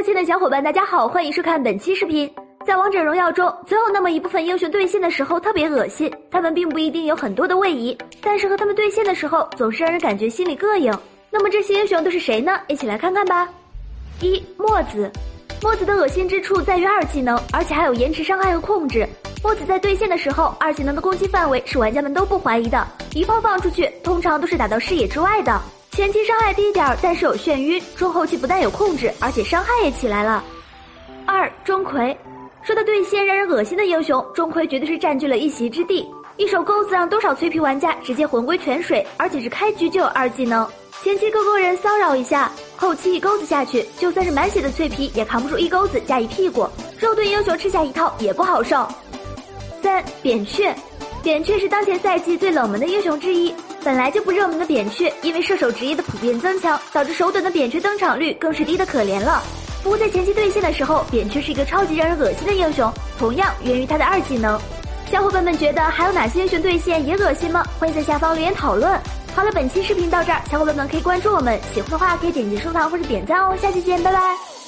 亲爱的小伙伴，大家好，欢迎收看本期视频。在王者荣耀中，总有那么一部分英雄对线的时候特别恶心，他们并不一定有很多的位移，但是和他们对线的时候，总是让人感觉心里膈应。那么这些英雄都是谁呢？一起来看看吧。一墨子，墨子的恶心之处在于二技能，而且还有延迟伤害和控制。墨子在对线的时候，二技能的攻击范围是玩家们都不怀疑的，一炮放出去，通常都是打到视野之外的。前期伤害低点儿，但是有眩晕；中后期不但有控制，而且伤害也起来了。二钟馗，说到对线让人恶心的英雄，钟馗绝对是占据了一席之地。一手钩子让多少脆皮玩家直接魂归泉水，而且是开局就有二技能。前期勾勾人骚扰一下，后期一钩子下去，就算是满血的脆皮也扛不住一钩子加一屁股，肉盾英雄吃下一套也不好受。三扁鹊，扁鹊是当前赛季最冷门的英雄之一。本来就不热门的扁鹊，因为射手职业的普遍增强，导致手短的扁鹊登场率更是低的可怜了。不过在前期对线的时候，扁鹊是一个超级让人恶心的英雄，同样源于他的二技能。小伙伴们觉得还有哪些英雄对线也恶心吗？欢迎在下方留言讨论。好了，本期视频到这儿，小伙伴们可以关注我们，喜欢的话可以点击收藏或者点赞哦。下期见，拜拜。